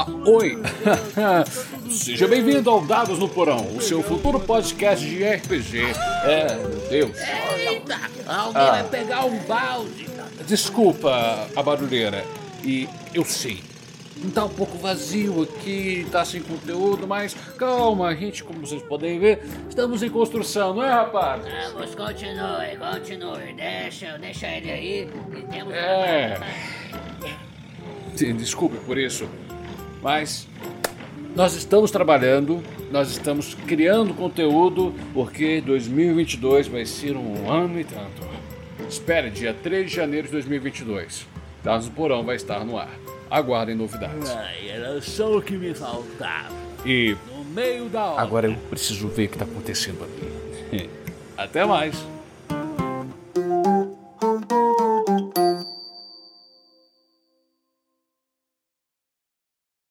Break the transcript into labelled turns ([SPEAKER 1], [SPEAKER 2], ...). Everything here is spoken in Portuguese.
[SPEAKER 1] Ah, oi! Seja bem-vindo ao Dados no Porão, o seu futuro podcast de RPG. É, meu Deus.
[SPEAKER 2] Eita! Alguém ah. vai pegar um balde.
[SPEAKER 1] Desculpa a barulheira. E eu sei, Tá um pouco vazio aqui, tá sem conteúdo, mas calma, a gente, como vocês podem ver, estamos em construção, não é, rapaz?
[SPEAKER 2] Vamos, continue, continue. Deixa, deixa ele aí e temos
[SPEAKER 1] É. Desculpe por isso, mas nós estamos trabalhando, nós estamos criando conteúdo, porque 2022 vai ser um ano e tanto. Espere, dia 3 de janeiro de 2022. Dados do Porão vai estar no ar. Aguardem novidades.
[SPEAKER 2] Ai, era só o que me faltava.
[SPEAKER 1] E.
[SPEAKER 2] No meio da hora.
[SPEAKER 1] Agora eu preciso ver o que está acontecendo ali. Até mais.